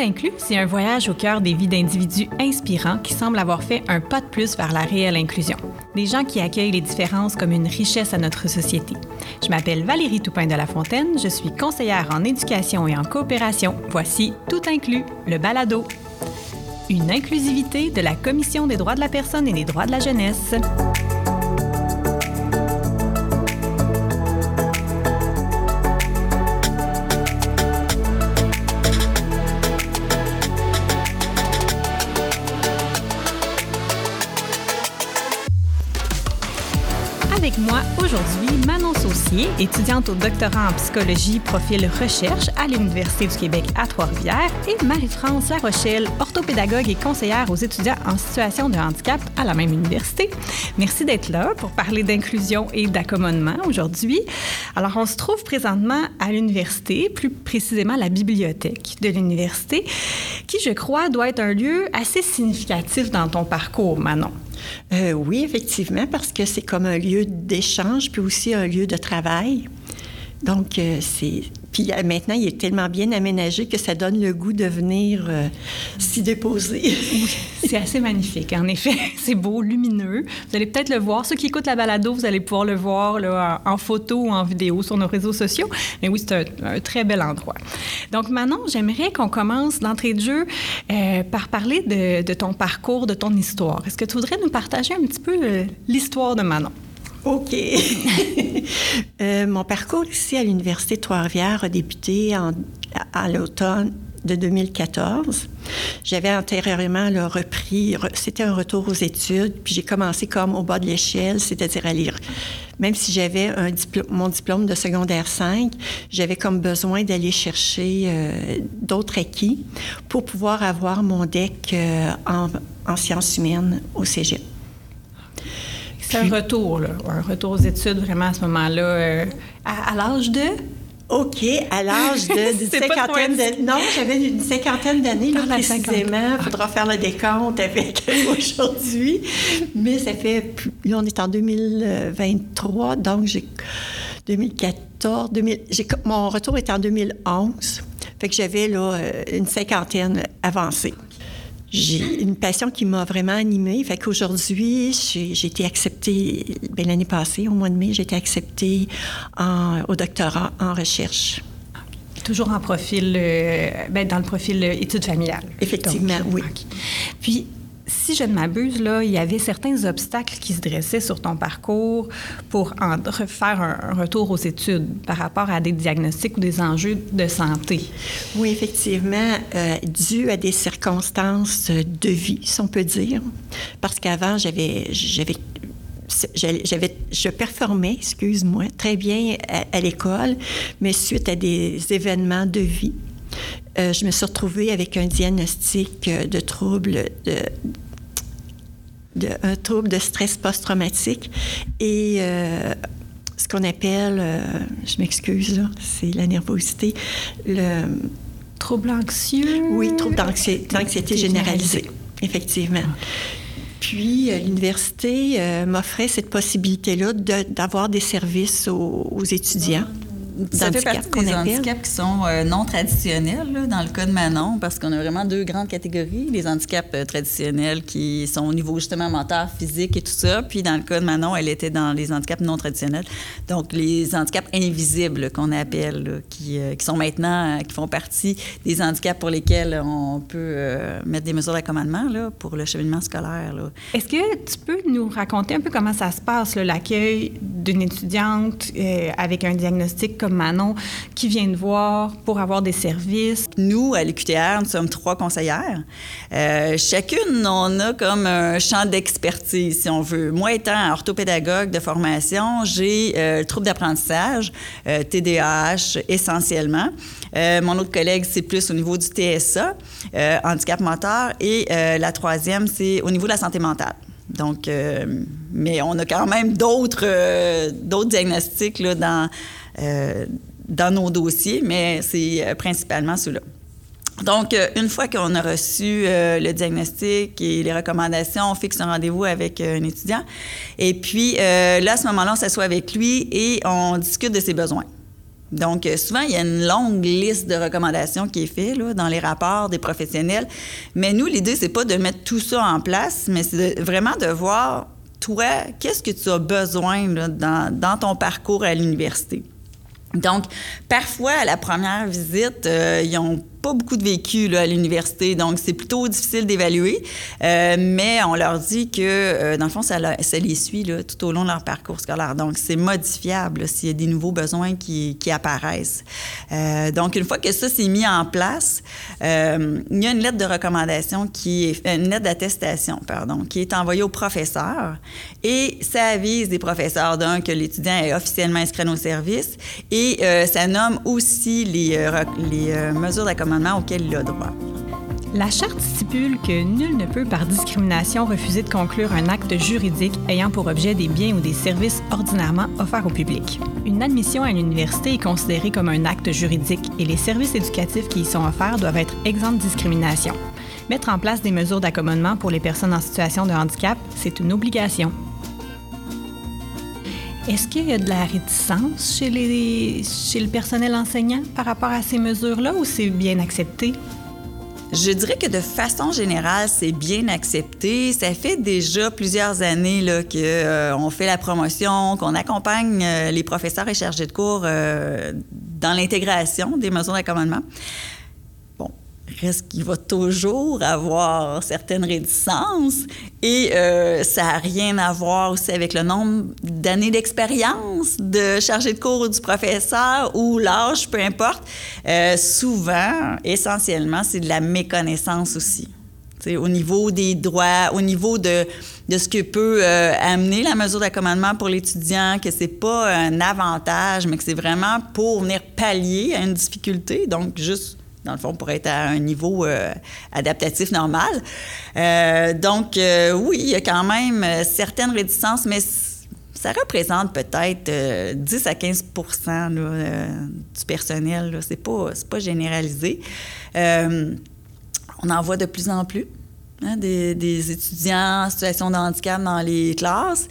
inclus, c'est un voyage au cœur des vies d'individus inspirants qui semblent avoir fait un pas de plus vers la réelle inclusion. Des gens qui accueillent les différences comme une richesse à notre société. Je m'appelle Valérie Toupin de la Fontaine, je suis conseillère en éducation et en coopération. Voici Tout inclus, le balado. Une inclusivité de la Commission des droits de la personne et des droits de la jeunesse. Étudiante au doctorat en psychologie profil recherche à l'Université du Québec à Trois-Rivières, et Marie-France Larochelle, orthopédagogue et conseillère aux étudiants en situation de handicap à la même université. Merci d'être là pour parler d'inclusion et d'accommodement aujourd'hui. Alors, on se trouve présentement à l'université, plus précisément la bibliothèque de l'université, qui, je crois, doit être un lieu assez significatif dans ton parcours, Manon. Euh, oui, effectivement, parce que c'est comme un lieu d'échange, puis aussi un lieu de travail. Donc, euh, c'est puis euh, maintenant, il est tellement bien aménagé que ça donne le goût de venir euh, s'y déposer. c'est assez magnifique, en effet. C'est beau, lumineux. Vous allez peut-être le voir. Ceux qui écoutent la balado, vous allez pouvoir le voir en, photo ou en vidéo sur nos réseaux sociaux. Mais oui, c'est un, très bel endroit. Donc, Manon, j'aimerais qu'on commence d'entrée de jeu euh, par parler de, ton parcours, de ton histoire. Est-ce que tu voudrais nous partager un petit peu l'histoire de Manon? OK. euh, mon parcours ici à l'Université Trois-Rivières a débuté à, l'automne de 2014. J'avais antérieurement là, repris, c'était un retour aux études, puis j'ai commencé comme au bas de l'échelle, c'est-à-dire à lire. Même si j'avais mon diplôme de secondaire 5, j'avais comme besoin d'aller chercher euh, d'autres acquis pour pouvoir avoir mon DEC euh, en, en sciences humaines au Cégep. C'est un retour, là, un retour aux études vraiment à ce moment-là, euh, à, l'âge de... OK, à l'âge de, cinquantaine d'années. Non, j'avais une cinquantaine d'années, là, précisément. Il faudra faire le décompte avec aujourd'hui. Mais ça fait... Là, on est en 2023, donc j'ai... 2014, 2000, mon retour est en 2011. Fait que j'avais là euh, une cinquantaine avancée j'ai une passion qui m'a vraiment animée. Fait qu'aujourd'hui, j'ai été acceptée, bien, l'année passée, au mois de mai, j'ai été acceptée au doctorat en recherche. Toujours en profil, euh, ben, dans le profil euh, études familiales. Effectivement, oui. Puis, si je ne m'abuse, là, il y avait certains obstacles qui se dressaient sur ton parcours pour en refaire un, retour aux études par rapport à des diagnostics ou des enjeux de santé. Oui, effectivement, euh, dû à des circonstances de vie, si on peut dire. Parce qu'avant, j'avais, j'avais j'avais, je performais, excuse-moi, très bien à l'école, mais suite à des événements de vie, euh, je me suis retrouvée avec un diagnostic euh, de trouble de, de un trouble de stress post-traumatique et euh, ce qu'on appelle, je m'excuse, c'est la nervosité, le trouble anxieux? Oui, trouble d'anxiété généralisée, effectivement. Puis, l'université m'offrait cette possibilité-là d'avoir des services aux étudiants ça fait partie des handicaps qui sont euh, non traditionnels là, dans le cas de Manon, parce qu'on a vraiment deux grandes catégories. Les handicaps euh, traditionnels qui sont au niveau justement moteur, physique et tout ça. Puis dans le cas de Manon, elle était dans les handicaps non traditionnels. Donc les handicaps invisibles qu'on appelle, qui, euh, qui, sont maintenant, qui font partie des handicaps pour lesquels on peut mettre des mesures d'accommodement là, pour le cheminement scolaire. Est-ce que tu peux nous raconter un peu comment ça se passe, l'accueil d'une étudiante avec un diagnostic comme Manon qui viennent voir pour avoir des services. Nous, à l'UQTR, nous sommes trois conseillères. Euh, chacune, on a comme un champ d'expertise, si on veut. Moi, étant orthopédagogue de formation, j'ai euh, le trouble d'apprentissage, euh, TDAH essentiellement. mon autre collègue, c'est plus au niveau du TSA, handicap moteur. Et la troisième, c'est au niveau de la santé mentale. Donc, mais on a quand même d'autres diagnostics là, dans euh, dans nos dossiers, mais c'est euh, principalement ceux-là. Donc, euh, une fois qu'on a reçu le diagnostic et les recommandations, on fixe un rendez-vous avec un étudiant. Et puis, là, à ce moment-là, on s'assoit avec lui et on discute de ses besoins. Donc, euh, souvent, il y a une longue liste de recommandations qui est faite dans les rapports des professionnels. Mais nous, l'idée, c'est pas de mettre tout ça en place, mais c'est vraiment de voir, toi, qu'est-ce que tu as besoin dans ton parcours à l'université? Donc, parfois, à la première visite, euh, ils ont pas beaucoup de vécu à l'université, donc c'est plutôt difficile d'évaluer. Euh, mais on leur dit que, euh, dans le fond, ça, les suit tout au long de leur parcours scolaire. Donc, c'est modifiable s'il y a des nouveaux besoins qui, apparaissent. Euh, donc, une fois que ça s'est mis en place, il y a une lettre de recommandation qui est, une lettre d'attestation, pardon, qui est envoyée au professeur et ça avise des professeurs, d'un, que l'étudiant est officiellement inscrit à nos services et ça nomme aussi les, les mesures auquel il a droit. La charte stipule que nul ne peut par discrimination refuser de conclure un acte juridique ayant pour objet des biens ou des services ordinairement offerts au public. Une admission à l'université est considérée comme un acte juridique et les services éducatifs qui y sont offerts doivent être exempts de discrimination. Mettre en place des mesures d'accommodement pour les personnes en situation de handicap, c'est une obligation. Est-ce qu'il y a de la réticence chez, les, chez le personnel enseignant par rapport à ces mesures-là ou c'est bien accepté? Je dirais que de façon générale, c'est bien accepté. Ça fait déjà plusieurs années qu'on euh, fait la promotion, qu'on accompagne euh, les professeurs et chargés de cours euh, dans l'intégration des mesures d'accommodement reste qu'il va toujours avoir certaines réticences et euh, ça n'a rien à voir aussi avec le nombre d'années d'expérience de chargé de cours ou du professeur ou l'âge, peu importe. Euh, souvent, essentiellement, c'est de la méconnaissance aussi. au niveau des droits, au niveau de, de ce que peut euh, amener la mesure d'accommodement pour l'étudiant, que c'est pas un avantage, mais que c'est vraiment pour venir pallier à une difficulté. Donc, juste dans le fond, pour être à un niveau euh, adaptatif normal. Euh, donc, euh, oui, il y a quand même certaines réticences, mais ça représente peut-être 10 à 15% du personnel. C'est pas, pas généralisé. on en voit de plus en plus hein, des, étudiants en situation de handicap dans les classes.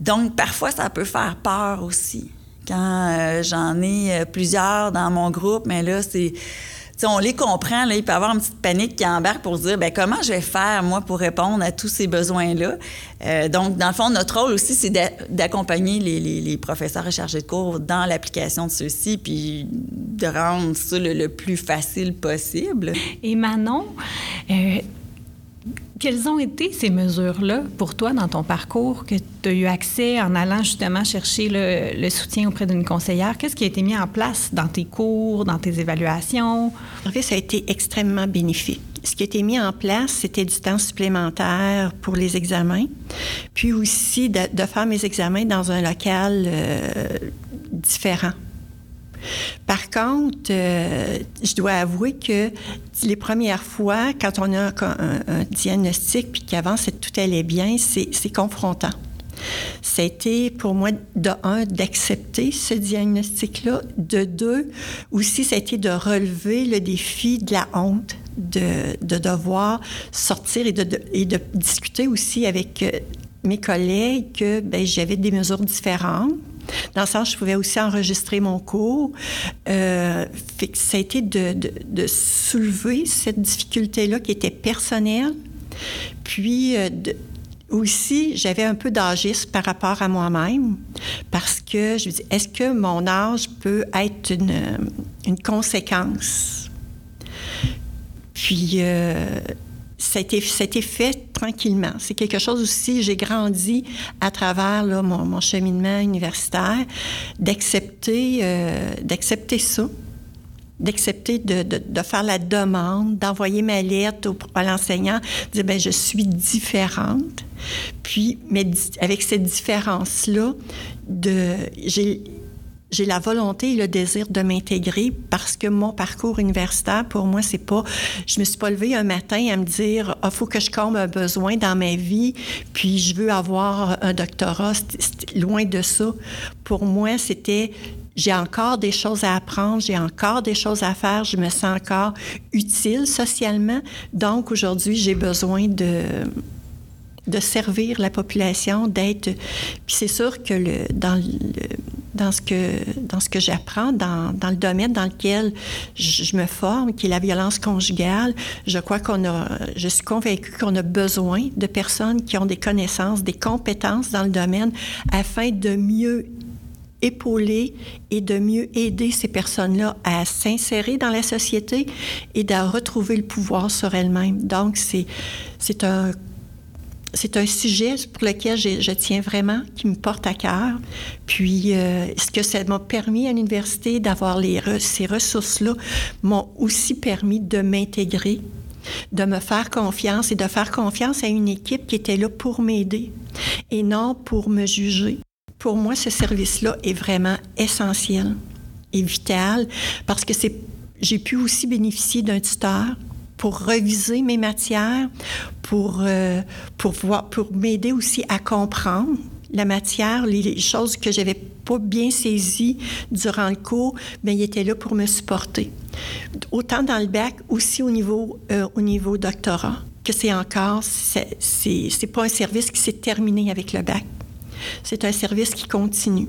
Donc, parfois, ça peut faire peur aussi. Quand j'en ai plusieurs dans mon groupe, mais là, c'est on les comprend, il peut y avoir une petite panique qui embarque pour dire ben, comment je vais faire, moi, pour répondre à tous ces besoins-là? Euh, donc, dans le fond, notre rôle aussi, c'est d'accompagner les, professeurs et chargés de cours dans l'application de ceux-ci, puis de rendre ça le, plus facile possible. Et Manon, euh, quelles ont été ces mesures-là pour toi dans ton parcours que tu as eu accès en allant justement chercher le, soutien auprès d'une conseillère? Qu'est-ce qui a été mis en place dans tes cours, dans tes évaluations? En fait, ça a été extrêmement bénéfique. Ce qui a été mis en place, c'était du temps supplémentaire pour les examens, puis aussi de, faire mes examens dans un local euh, différent par contre, euh, je dois avouer que les premières fois, quand on a un, diagnostic puis qu'avant tout allait bien, c'est confrontant. Été pour moi, de un, d'accepter ce diagnostic-là. De deux, aussi, été de relever le défi de la honte, de, devoir sortir et de, et de, discuter aussi avec euh, mes collègues que ben, j'avais des mesures différentes dans le sens, je pouvais aussi enregistrer mon cours. Euh, ça a été de, soulever cette difficulté-là qui était personnelle. Puis, euh, aussi, j'avais un peu d'agisme par rapport à moi-même parce que je me dis, est-ce que mon âge peut être une, une conséquence? Puis, euh, ça a, été, fait tranquillement. C'est quelque chose aussi, j'ai grandi à travers mon, cheminement universitaire, d'accepter, euh, d'accepter ça, d'accepter de, de, faire la demande, d'envoyer ma lettre au, à l'enseignant, dire ben je suis différente. Puis, mais avec cette différence-là, de, j'ai j'ai la volonté et le désir de m'intégrer parce que mon parcours universitaire, pour moi, c'est pas. Je me suis pas levée un matin à me dire, il ah, faut que je comble un besoin dans ma vie, puis je veux avoir un doctorat. loin de ça. Pour moi, c'était j'ai encore des choses à apprendre, j'ai encore des choses à faire, je me sens encore utile socialement. Donc, aujourd'hui, j'ai besoin de de servir la population, d'être. Puis c'est sûr que le, dans le dans ce que, dans ce que j'apprends, dans, dans, le domaine dans lequel je, me forme, qui est la violence conjugale. Je crois qu'on a, je suis convaincue qu'on a besoin de personnes qui ont des connaissances, des compétences dans le domaine afin de mieux épauler et de mieux aider ces personnes-là à s'insérer dans la société et à retrouver le pouvoir sur elles-mêmes. Donc, c'est un c'est un sujet pour lequel je, tiens vraiment, qui me porte à cœur. Puis, euh, ce que ça m'a permis à l'université d'avoir ces ressources-là m'ont aussi permis de m'intégrer, de me faire confiance et de faire confiance à une équipe qui était là pour m'aider et non pour me juger pour moi, ce service-là est vraiment essentiel et vital parce que j'ai pu aussi bénéficier d'un tuteur pour reviser mes matières, pour, euh, pour, voir, pour m'aider aussi à comprendre la matière, les choses que j'avais pas bien saisies durant le cours, mais il était là pour me supporter. Autant dans le bac, aussi au niveau, euh, au niveau doctorat, que c'est encore, c'est, c'est pas un service qui s'est terminé avec le bac. C'est un service qui continue.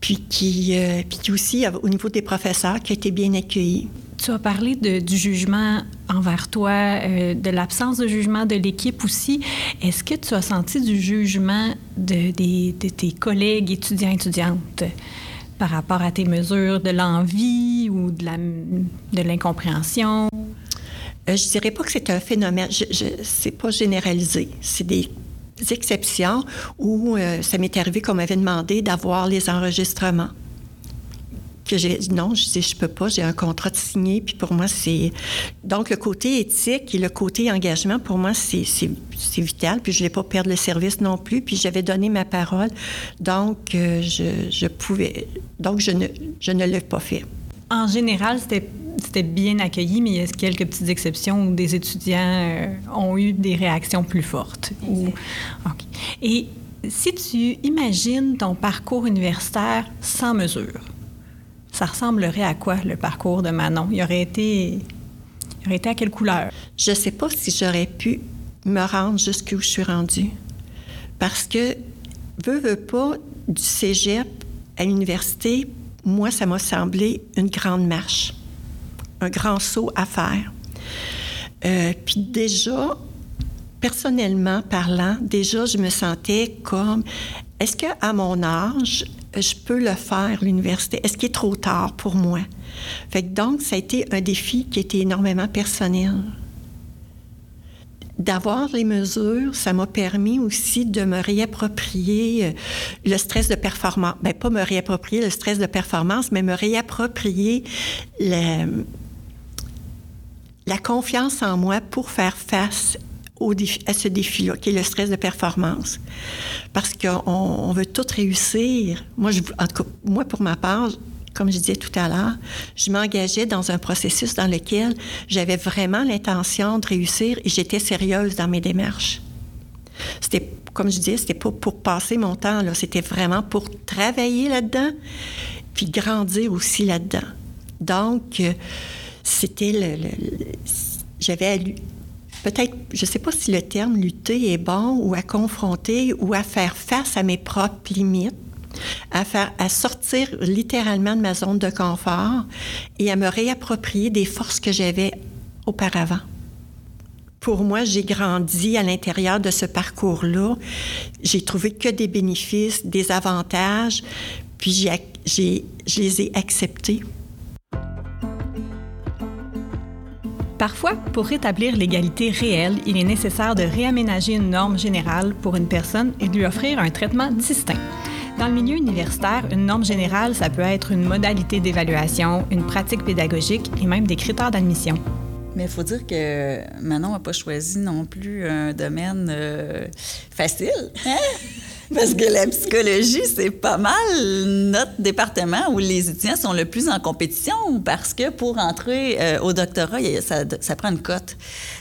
Puis qui, euh, puis aussi, au niveau des professeurs, qui a été bien accueilli. Tu as parlé du jugement envers toi, euh, de l'absence de jugement de l'équipe aussi. Est-ce que tu as senti du jugement de, tes collègues étudiants étudiantes par rapport à tes mesures, de l'envie ou de l'incompréhension? Euh, je dirais pas que c'est un phénomène. Je, je c'est pas généralisé. C'est des exceptions où euh, ça m'est arrivé qu'on m'avait demandé d'avoir les enregistrements. Que j'ai dit non, je dis je peux pas, j'ai un contrat de signé, puis pour moi c'est donc le côté éthique et le côté engagement pour moi c'est vital, puis je ne voulais pas perdre le service non plus, puis j'avais donné ma parole, donc euh, je, je, pouvais, donc je ne je ne l'ai pas fait. En général, c'était c'était bien accueilli, mais il y a quelques petites exceptions où des étudiants euh, ont eu des réactions plus fortes. Et si tu imagines ton parcours universitaire sans mesure, ça ressemblerait à quoi le parcours de Manon? Il aurait été, il aurait été à quelle couleur? Je ne sais pas si j'aurais pu me rendre jusqu'où je suis rendue. Parce que, veux, veux pas, du cégep à l'université, moi, ça m'a semblé une grande marche un grand saut à faire. Euh, puis déjà, personnellement parlant, déjà, je me sentais comme, est-ce qu'à mon âge, je peux le faire, l'université? Est-ce qu'il est trop tard pour moi? Que donc, ça a été un défi qui était énormément personnel. D'avoir les mesures, ça m'a permis aussi de me réapproprier euh, le stress de performance. Bien, pas me réapproprier le stress de performance, mais me réapproprier la confiance en moi pour faire face à ce défi-là, qui est le stress de performance. Parce qu'on veut tout réussir. Moi, pour ma part, comme je disais tout à l'heure, je m'engageais dans un processus dans lequel j'avais vraiment l'intention de réussir et j'étais sérieuse dans mes démarches. C'était, comme je disais, c'était pas pour passer mon temps, là. C'était vraiment pour travailler là-dedans, puis grandir aussi là-dedans. Donc, euh, c'était le, j'avais peut-être, je ne sais pas si le terme lutter est bon ou à confronter ou à faire face à mes propres limites, à, faire, à sortir littéralement de ma zone de confort et à me réapproprier des forces que j'avais auparavant. Pour moi, j'ai grandi à l'intérieur de ce parcours-là. J'ai trouvé que des bénéfices, des avantages, puis j'ai, je les ai acceptés. Parfois, pour rétablir l'égalité réelle, il est nécessaire de réaménager une norme générale pour une personne et de lui offrir un traitement distinct. Dans le milieu universitaire, une norme générale, ça peut être une modalité d'évaluation, une pratique pédagogique et même des critères d'admission. Mais il faut dire que Manon n'a pas choisi non plus un domaine euh, facile. Hein? Parce que la psychologie, c'est pas mal notre département où les étudiants sont le plus en compétition parce que pour entrer euh, au doctorat, ça, prend une cote.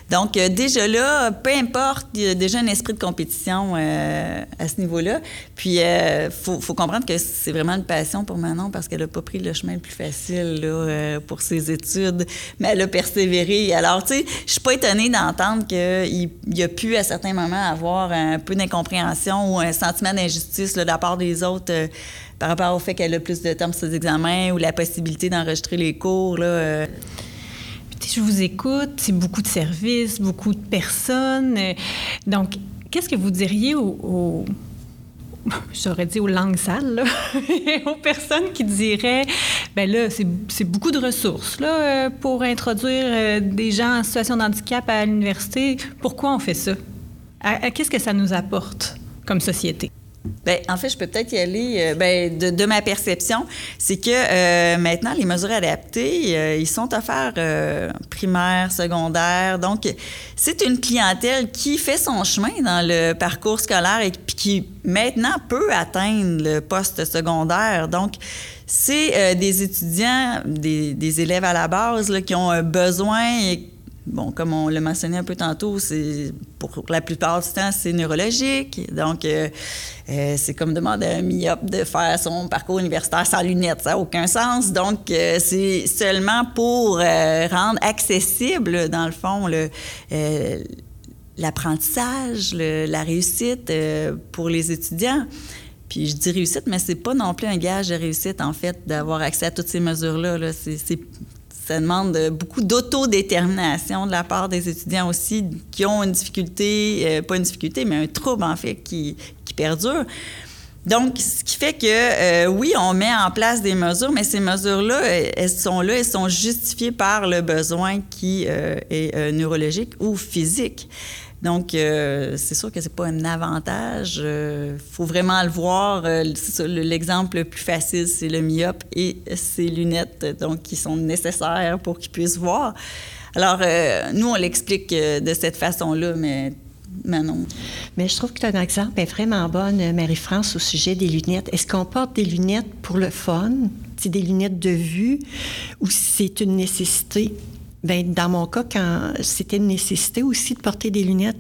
Donc, déjà là, peu importe, il y a déjà un esprit de compétition à ce niveau-là. Puis, il faut, comprendre que c'est vraiment une passion pour Manon parce qu'elle n'a pas pris le chemin le plus facile pour ses études, mais elle a persévéré. Alors, tu sais, je suis pas étonnée d'entendre qu'il y a pu, à certains moments, avoir un peu d'incompréhension ou un sentiment d'injustice de la part des autres euh, par rapport au fait qu'elle a plus de temps pour ses examens ou la possibilité d'enregistrer les cours. Là, euh. Je vous écoute, c'est beaucoup de services, beaucoup de personnes. Euh, donc, qu'est-ce que vous diriez aux, j'aurais dit aux langues sales, aux personnes qui diraient, ben là, c'est beaucoup de ressources là, pour introduire des gens en situation de handicap à l'université. Pourquoi on fait ça? Qu'est-ce que ça nous apporte? Comme société? Bien, en fait, je peux peut-être y aller. Euh, ben, de, ma perception, c'est que euh, maintenant, les mesures adaptées, euh, ils sont offerts primaire, secondaire. Donc, c'est une clientèle qui fait son chemin dans le parcours scolaire et qui maintenant peut atteindre le poste secondaire. Donc, c'est des étudiants, des, élèves à la base qui ont un besoin et Bon, comme on l'a mentionné un peu tantôt, c'est pour la plupart du temps, c'est neurologique. Donc, euh, euh, c'est comme demander à un myope de faire son parcours universitaire sans lunettes. Ça n'a aucun sens. Donc, euh, c'est seulement pour rendre accessible, dans le fond, l'apprentissage, la réussite pour les étudiants. Puis je dis réussite, mais c'est pas non plus un gage de réussite, en fait, d'avoir accès à toutes ces mesures-là. Ça demande beaucoup d'autodétermination de la part des étudiants aussi qui ont une difficulté, euh, pas une difficulté, mais un trouble en fait qui, perdure. Donc, ce qui fait que, euh, oui, on met en place des mesures, mais ces mesures-là, elles sont là, elles sont justifiées par le besoin qui euh, est neurologique ou physique. Donc, euh, c'est sûr que c'est pas un avantage. Euh, faut vraiment le voir. Euh, l'exemple le plus facile, c'est le myope et ses lunettes, donc qui sont nécessaires pour qu'il puisse voir. Alors, nous, on l'explique de cette façon-là, mais Manon. Mais je trouve que tu as un exemple vraiment bonne, Marie-France, au sujet des lunettes. Est-ce qu'on porte des lunettes pour le fun, des lunettes de vue, ou c'est une nécessité? Bien, dans mon cas, quand c'était une nécessité aussi de porter des lunettes,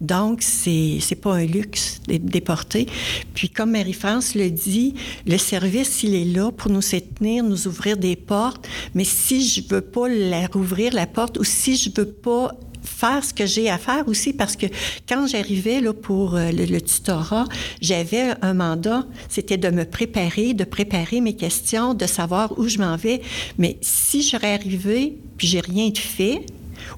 donc, c'est n'est pas un luxe de porter. Puis, comme Marie-France le dit, le service, il est là pour nous soutenir, nous ouvrir des portes. Mais si je veux pas la rouvrir, la porte, ou si je veux pas faire ce que j'ai à faire aussi parce que quand j'arrivais là pour euh, le, tutorat, j'avais un mandat, c'était de me préparer, de préparer mes questions, de savoir où je m'en vais. Mais si j'aurais arrivé puis j'ai rien fait,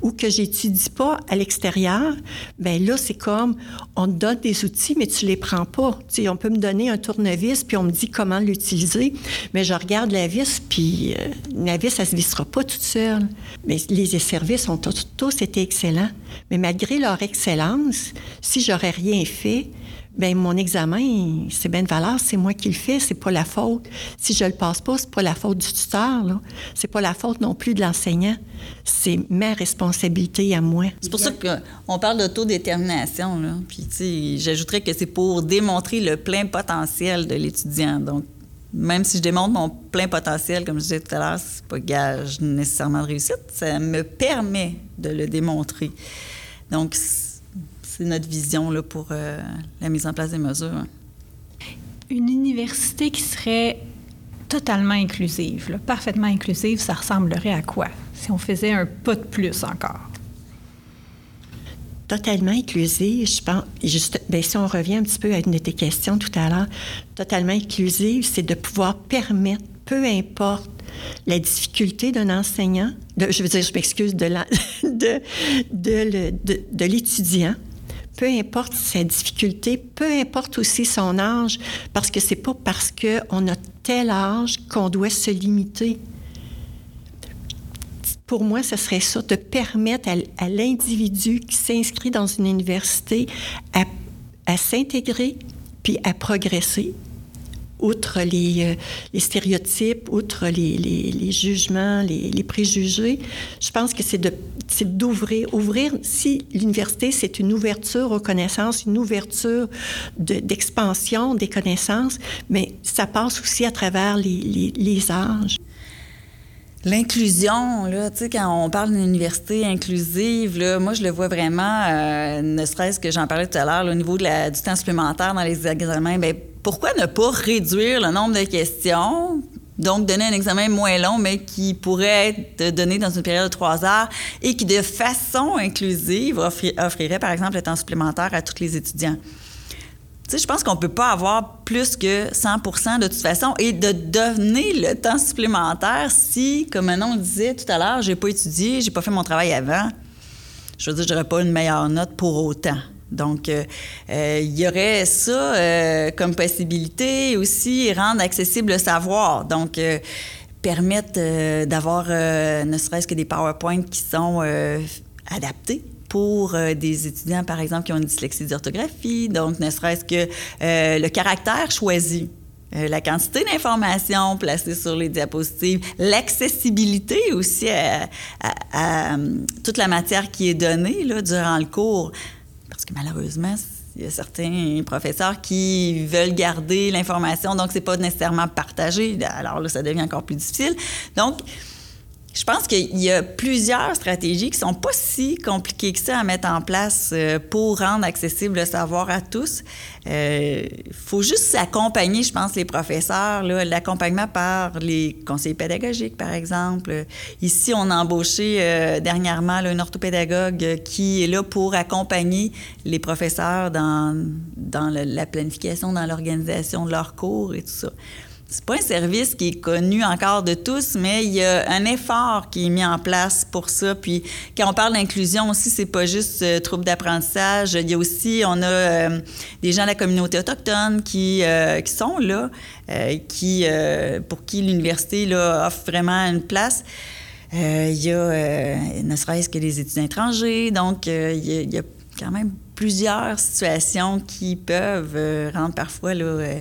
ou que j'étudie pas à l'extérieur, ben là, c'est comme, on te donne des outils, mais tu les prends pas. Tu sais, on peut me donner un tournevis, puis on me dit comment l'utiliser, mais je regarde la vis, puis euh, la vis, ça se vissera pas toute seule. Mais les services ont tous été excellents. Mais malgré leur excellence, si j'aurais rien fait, ben mon examen, c'est bien de valeur, c'est moi qui le fais, c'est pas la faute. Si je le passe pas, c'est pas la faute du tuteur, là. C'est pas la faute non plus de l'enseignant. C'est ma responsabilité à moi. C'est pour ça qu'on parle d'autodétermination. Puis, j'ajouterais que c'est pour démontrer le plein potentiel de l'étudiant. Même si je démontre mon plein potentiel, comme je disais tout à l'heure, c'est pas gage nécessairement de réussite, ça me permet de le démontrer. Donc, c'est notre vision là, pour euh, la mise en place des mesures. Une université qui serait totalement inclusive, parfaitement inclusive, ça ressemblerait à quoi si on faisait un pas de plus encore? Totalement inclusive, je pense, juste, bien, si on revient un petit peu à une de tes questions tout à l'heure, totalement inclusive, c'est de pouvoir permettre, peu importe la difficulté d'un enseignant, je veux dire, je m'excuse, de, de, de, de l'étudiant, peu importe sa difficulté, peu importe aussi son âge, parce que c'est pas parce qu'on a tel âge qu'on doit se limiter. Pour moi, ce serait ça, de permettre à, l'individu qui s'inscrit dans une université à, s'intégrer puis à progresser, outre les, euh, stéréotypes, outre les, jugements, les, préjugés, je pense que c'est d'ouvrir. Ouvrir, si l'université, c'est une ouverture aux connaissances, une ouverture d'expansion des connaissances, mais ça passe aussi à travers les âges. L'inclusion, là, tu sais, quand on parle d'une université inclusive, là, moi, je le vois vraiment, euh, ne serait-ce que j'en parlais tout à l'heure, au niveau de la, du temps supplémentaire dans les examens, bien, pourquoi ne pas réduire le nombre de questions? Donc, donner un examen moins long, mais qui pourrait être donné dans une période de trois heures et qui, de façon inclusive, offrirait, par exemple, le temps supplémentaire à tous les étudiants je pense qu'on ne peut pas avoir plus que 100 de toute façon et de donner le temps supplémentaire si, comme on disait tout à l'heure, j'ai pas étudié, j'ai pas fait mon travail avant. Je veux dire, j'aurais pas une meilleure note pour autant. Donc, euh, euh, il y aurait ça euh, comme possibilité aussi, rendre accessible le savoir. Donc, permettre d'avoir ne serait-ce que des PowerPoints qui sont adaptés pour euh, des étudiants, par exemple, qui ont une dyslexie d'orthographie, donc ne serait-ce que euh, le caractère choisi. Euh, la quantité d'informations placées sur les diapositives, l'accessibilité aussi à, toute la matière qui est donnée durant le cours. Parce que malheureusement, il y a certains professeurs qui veulent garder l'information, donc c'est pas nécessairement partagé. Alors là, ça devient encore plus difficile. Donc, je pense qu'il y a plusieurs stratégies qui sont pas si compliquées que ça à mettre en place euh, pour rendre accessible le savoir à tous. Il euh, faut juste s'accompagner, je pense, les professeurs, l'accompagnement par les conseillers pédagogiques, par exemple. Ici, on a embauché euh, dernièrement un orthopédagogue qui est là pour accompagner les professeurs dans, dans la planification, dans l'organisation de leurs cours et tout ça c'est pas un service qui est connu encore de tous, mais il y a un effort qui est mis en place pour ça. Puis quand on parle d'inclusion aussi, c'est pas juste euh, troubles d'apprentissage. Il y a aussi, on a euh, des gens de la communauté autochtone qui, euh, qui sont là, qui, pour qui l'université offre vraiment une place. il y a ne serait-ce que les étudiants étrangers. Donc, il y, a, il, y a, quand même plusieurs situations qui peuvent rendre parfois là,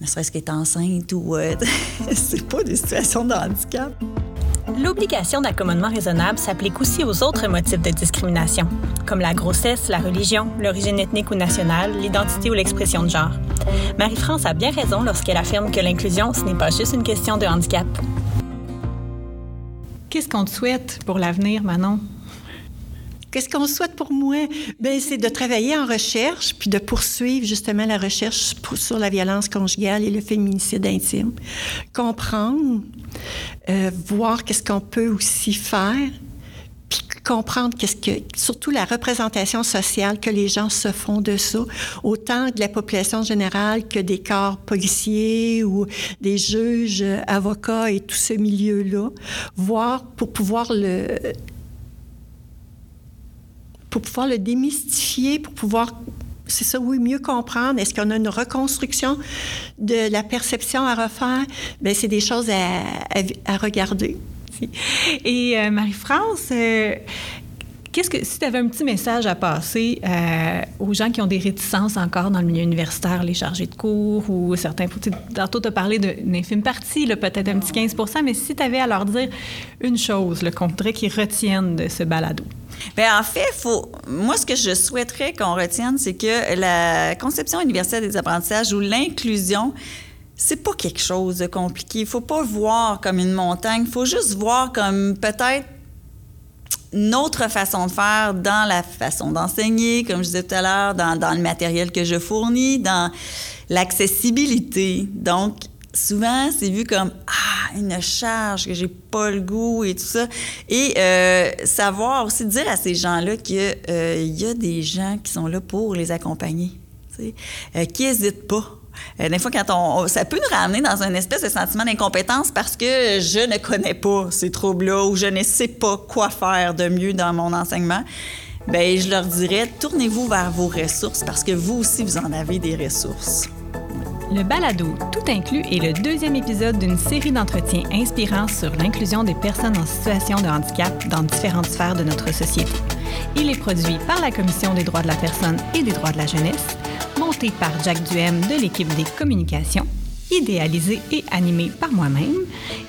ne serait-ce qu'être enceinte ou euh, c'est pas des situations de handicap. L'obligation d'accommodement raisonnable s'applique aussi aux autres motifs de discrimination, comme la grossesse, la religion, l'origine ethnique ou nationale, l'identité ou l'expression de genre. Marie-France a bien raison lorsqu'elle affirme que l'inclusion, ce n'est pas juste une question de handicap. Qu'est-ce qu'on te souhaite pour l'avenir, Manon? Qu'est-ce qu'on souhaite pour moi? Ben, c'est de travailler en recherche, puis de poursuivre justement la recherche sur la violence conjugale et le féminicide intime. Comprendre, euh, voir qu'est-ce qu'on peut aussi faire, puis comprendre qu'est-ce que, surtout la représentation sociale que les gens se font de ça, autant de la population générale que des corps policiers ou des juges, avocats et tout ce milieu-là, voir pour pouvoir le pour pouvoir le démystifier, pour pouvoir c'est ça, oui, mieux comprendre. Est-ce qu'on a une reconstruction de la perception à refaire? Bien, c'est des choses à, regarder. Et euh, Marie-France, euh, Qu'est-ce que, si tu avais un petit message à passer euh, aux gens qui ont des réticences encore dans le milieu universitaire, les chargés de cours ou certains, tantôt tu as parlé d'une infime partie, peut-être un petit 15 mais si tu avais à leur dire une chose qu'on voudrait qu'ils retiennent de ce balado? Bien, en fait, faut, moi, ce que je souhaiterais qu'on retienne, c'est que la conception universelle des apprentissages ou l'inclusion, c'est pas quelque chose de compliqué. Il faut pas voir comme une montagne. Il faut juste voir comme peut-être une autre façon de faire dans la façon d'enseigner, comme je disais tout à l'heure, dans, dans, le matériel que je fournis, dans l'accessibilité. Donc, souvent, c'est vu comme ah une charge que j'ai pas le goût et tout ça. Et euh, savoir aussi dire à ces gens-là qu'il euh, y a des gens qui sont là pour les accompagner, euh, qui n'hésitent pas. des fois, quand on, ça peut nous ramener dans un espèce de sentiment d'incompétence parce que je ne connais pas ces troubles-là ou je ne sais pas quoi faire de mieux dans mon enseignement. Bien, je leur dirais, tournez-vous vers vos ressources parce que vous aussi, vous en avez des ressources. Le balado Tout inclus est le deuxième épisode d'une série d'entretiens inspirants sur l'inclusion des personnes en situation de handicap dans différentes sphères de notre société. Il est produit par la Commission des droits de la personne et des droits de la jeunesse, monté par Jacques Duhem de l'équipe des communications, idéalisé et animé par moi-même.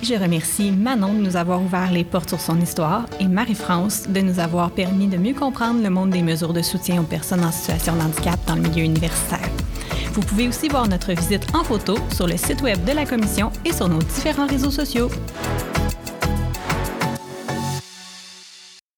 Je remercie Manon de nous avoir ouvert les portes sur son histoire et Marie-France de nous avoir permis de mieux comprendre le monde des mesures de soutien aux personnes en situation de handicap dans le milieu universitaire. Vous pouvez aussi voir notre visite en photo sur le site web de la Commission et sur nos différents réseaux sociaux.